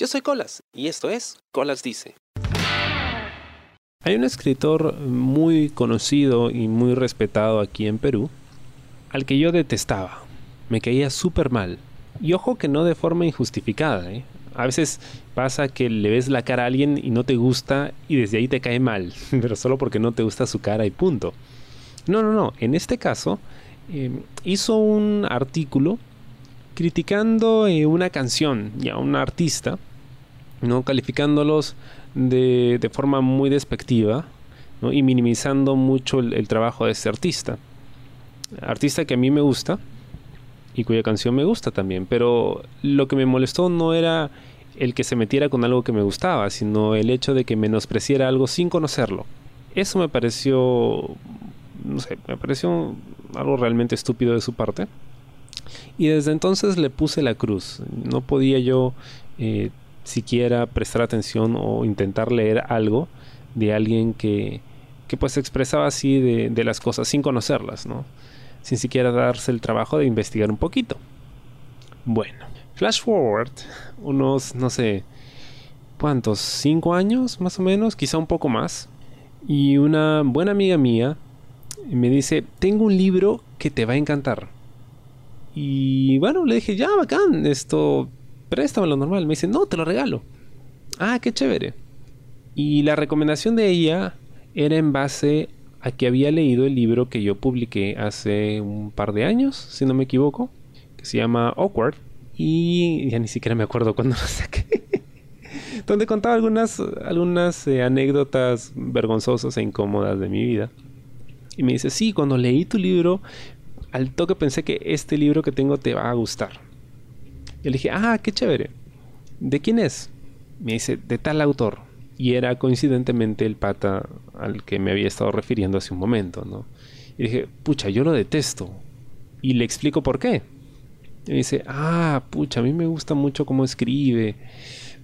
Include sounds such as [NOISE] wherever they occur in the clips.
Yo soy Colas y esto es Colas Dice. Hay un escritor muy conocido y muy respetado aquí en Perú, al que yo detestaba. Me caía súper mal. Y ojo que no de forma injustificada. ¿eh? A veces pasa que le ves la cara a alguien y no te gusta y desde ahí te cae mal, [LAUGHS] pero solo porque no te gusta su cara y punto. No, no, no. En este caso, eh, hizo un artículo criticando eh, una canción y a un artista ¿no? calificándolos de, de forma muy despectiva y minimizando mucho el, trabajo de este artista. Artista que a mí me gusta y cuya canción me gusta también, pero lo que me molestó no era el que se metiera con algo que me gustaba, sino el hecho de que menospreciara algo sin conocerlo. Eso me pareció, no sé, me pareció algo realmente estúpido de su parte. Y desde entonces le puse la cruz. No podía yo eh, siquiera prestar atención o intentar leer algo de alguien que, que pues expresaba así de, de, las cosas sin conocerlas, ¿no? Sin siquiera darse el trabajo de investigar un poquito. Bueno, flash forward, unos, no sé, ¿cuántos? ¿Cinco años más o menos? Quizá un poco más. Y una buena amiga mía me dice, tengo un libro que te va a encantar. Y bueno, le dije, ya, bacán, esto lo normal. Me dice, no, te lo regalo. Ah, qué chévere. Y la recomendación de ella era en base a que había leído el libro que yo publiqué hace un par de años, si no me equivoco, que se llama Awkward. Y ya ni siquiera me acuerdo cuándo lo saqué. [LAUGHS] donde contaba algunas, algunas eh, anécdotas vergonzosas e incómodas de mi vida. Y me dice, sí, cuando leí tu libro, al toque pensé que este libro que tengo te va a gustar. Y le dije, ah, qué chévere. ¿De quién es? Me dice, de tal autor. Y era coincidentemente el pata al que me había estado refiriendo hace un momento, ¿no? Y dije, pucha, yo lo detesto. Y le explico por qué. Y me dice, ah, pucha, a mí me gusta mucho cómo escribe.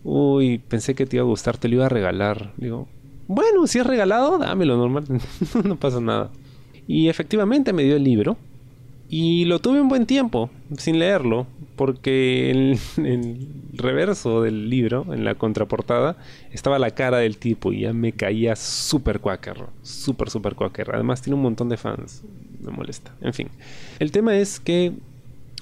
Uy, pensé que te iba a gustar, te lo iba a regalar. Digo, bueno, si es regalado, dámelo, normal, [LAUGHS] no pasa nada. Y efectivamente me dio el libro. Y lo tuve un buen tiempo sin leerlo, porque en, [LAUGHS] el reverso del libro, en la contraportada, estaba la cara del tipo y ya me caía súper quaker, súper, súper quaker. Además tiene un montón de fans, me molesta. En fin, el tema es que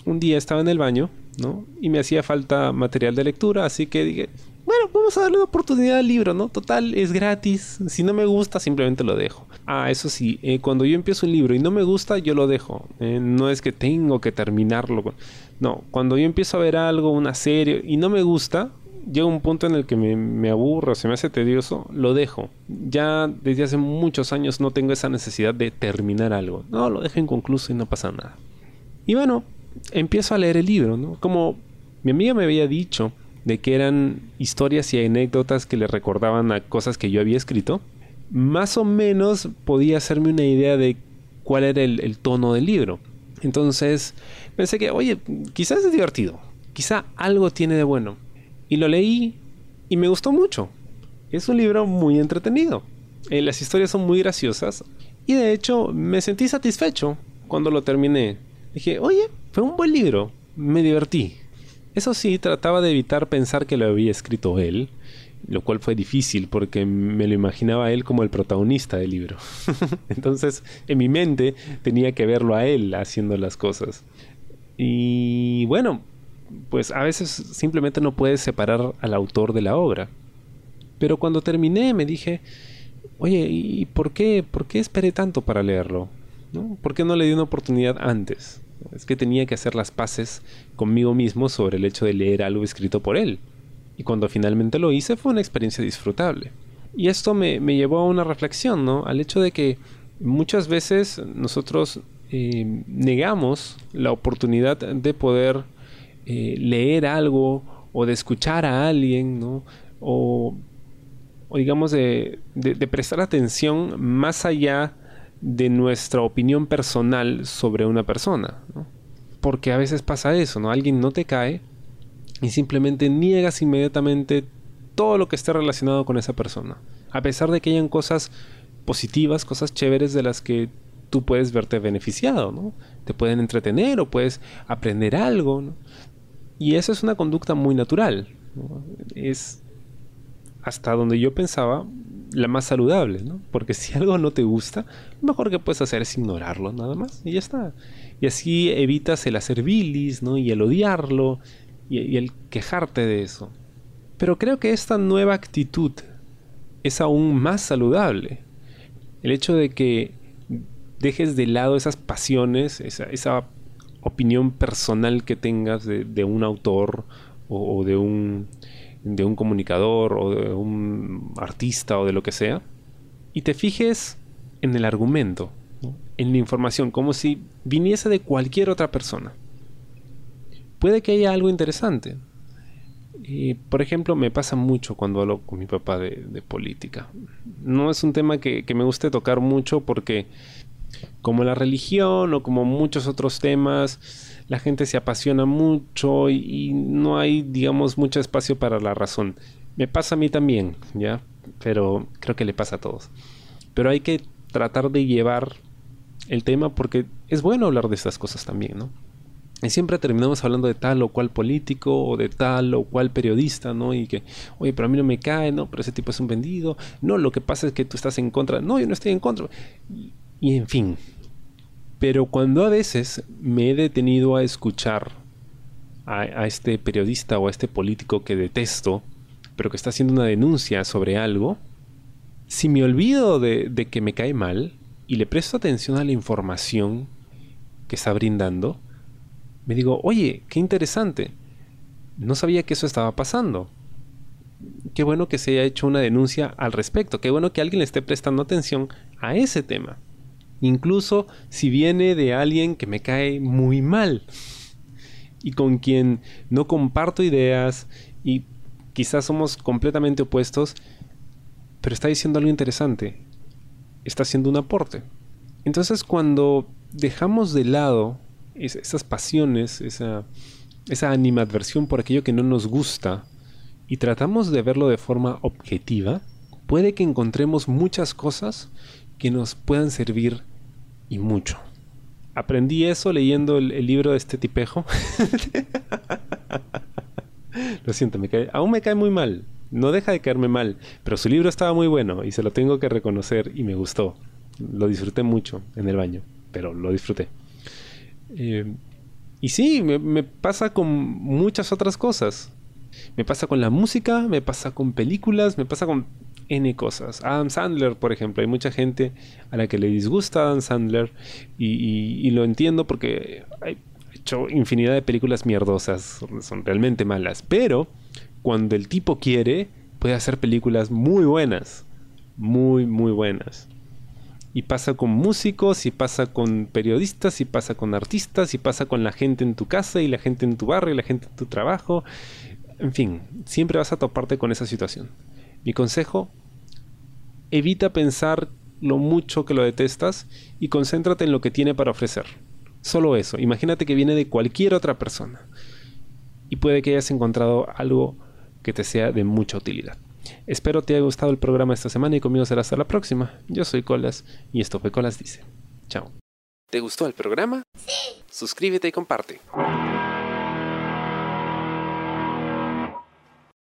un día estaba en el baño, ¿no? Y me hacía falta material de lectura, así que dije, bueno, vamos a darle una oportunidad al libro, ¿no? Total, es gratis. Si no me gusta, simplemente lo dejo. Ah, eso sí, eh, cuando yo empiezo un libro y no me gusta, yo lo dejo. Eh, no es que tengo que terminarlo. No, cuando yo empiezo a ver algo, una serie, y no me gusta, llega un punto en el que me, me aburro, se me hace tedioso, lo dejo. Ya desde hace muchos años no tengo esa necesidad de terminar algo. No, lo dejo inconcluso y no pasa nada. Y bueno, empiezo a leer el libro. Como mi amiga me había dicho, de que eran historias y anécdotas que le recordaban a cosas que yo había escrito, más o menos podía hacerme una idea de cuál era el, tono del libro. Entonces pensé que, oye, quizás es divertido, quizá algo tiene de bueno. Y lo leí y me gustó mucho. Es un libro muy entretenido. Eh, las historias son muy graciosas y de hecho me sentí satisfecho cuando lo terminé. Dije, oye, fue un buen libro, me divertí. Eso sí, trataba de evitar pensar que lo había escrito él, lo cual fue difícil porque me lo imaginaba él como el protagonista del libro. [LAUGHS] Entonces, en mi mente tenía que verlo a él haciendo las cosas. Y bueno, pues a veces simplemente no puedes separar al autor de la obra. Pero cuando terminé me dije, oye, ¿y por qué, por qué esperé tanto para leerlo? ¿Por qué no le di una oportunidad antes? Es que tenía que hacer las paces conmigo mismo sobre el hecho de leer algo escrito por él. Y cuando finalmente lo hice fue una experiencia disfrutable. Y esto me, llevó a una reflexión, ¿no? Al hecho de que muchas veces nosotros eh, negamos la oportunidad de poder eh, leer algo o de escuchar a alguien, ¿no? O, digamos de, de prestar atención más allá de nuestra opinión personal sobre una persona. Porque a veces pasa eso, ¿no? Alguien no te cae y simplemente niegas inmediatamente todo lo que esté relacionado con esa persona. A pesar de que hayan cosas positivas, cosas chéveres de las que tú puedes verte beneficiado, ¿no? Te pueden entretener o puedes aprender algo, Y eso es una conducta muy natural. Es hasta donde yo pensaba la más saludable, ¿no? Porque si [LAUGHS] algo no te gusta, lo mejor que puedes hacer es ignorarlo nada más y ya está. Y así evitas el hacer bilis, ¿no? Y el odiarlo y, y el quejarte de eso. Pero creo que esta nueva actitud es aún más saludable. El hecho de que dejes de lado esas pasiones, esa, opinión personal que tengas de, un autor o, de, un, de un comunicador o de un artista o de lo que sea, y te fijes en el argumento, en la información, como si viniese de cualquier otra persona. Puede que haya algo interesante, y, por ejemplo, me pasa mucho cuando hablo con mi papá de, política. No es un tema que, me guste tocar mucho porque, como la religión o como muchos otros temas, la gente se apasiona mucho y, no hay, digamos, mucho espacio para la razón. Me pasa a mí también, ¿ya? Pero creo que le pasa a todos. Pero hay que tratar de llevar el tema porque es bueno hablar de estas cosas también, ¿no? Y siempre terminamos hablando de tal o cual político o de tal o cual periodista, ¿no? Y que, oye, pero a mí no me cae, ¿no? Pero ese tipo es un vendido. No, lo que pasa es que tú estás en contra. No, yo no estoy en contra. Y, en fin. Pero cuando a veces me he detenido a escuchar a, este periodista o a este político que detesto, pero que está haciendo una denuncia sobre algo, si me olvido de, de que me cae mal y le presto atención a la información que está brindando, me digo, oye, qué interesante. No sabía que eso estaba pasando. Qué bueno que se haya hecho una denuncia al respecto. Qué bueno que alguien le esté prestando atención a ese tema. Incluso si viene de alguien que me cae muy mal y con quien no comparto ideas y quizás somos completamente opuestos, pero está diciendo algo interesante. Está haciendo un aporte. Entonces cuando dejamos de lado esas pasiones, esa, esa animadversión por aquello que no nos gusta y tratamos de verlo de forma objetiva, puede que encontremos muchas cosas que nos puedan servir y mucho. Aprendí eso leyendo el, libro de este tipejo. [LAUGHS] lo siento, me cae, aún me cae muy mal. No deja de caerme mal, pero su libro estaba muy bueno y se lo tengo que reconocer y me gustó. Lo disfruté mucho en el baño, pero lo disfruté. Eh, y sí, me, pasa con muchas otras cosas. Me pasa con la música, me pasa con películas, me pasa con N cosas. Adam Sandler, por ejemplo, hay mucha gente a la que le disgusta Adam Sandler y, lo entiendo porque ha hecho infinidad de películas mierdosas, son realmente malas. Pero cuando el tipo quiere, puede hacer películas muy buenas, muy, muy buenas. Y pasa con músicos, y pasa con periodistas, y pasa con artistas, y pasa con la gente en tu casa, y la gente en tu barrio, y la gente en tu trabajo. En fin, siempre vas a toparte con esa situación. Mi consejo, evita pensar lo mucho que lo detestas y concéntrate en lo que tiene para ofrecer. Solo eso. Imagínate que viene de cualquier otra persona. Y puede que hayas encontrado algo que te sea de mucha utilidad. Espero te haya gustado el programa esta semana y conmigo será hasta la próxima. Yo soy Colas y esto fue Colas Dice. Chao. ¿Te gustó el programa? Sí. Suscríbete y comparte.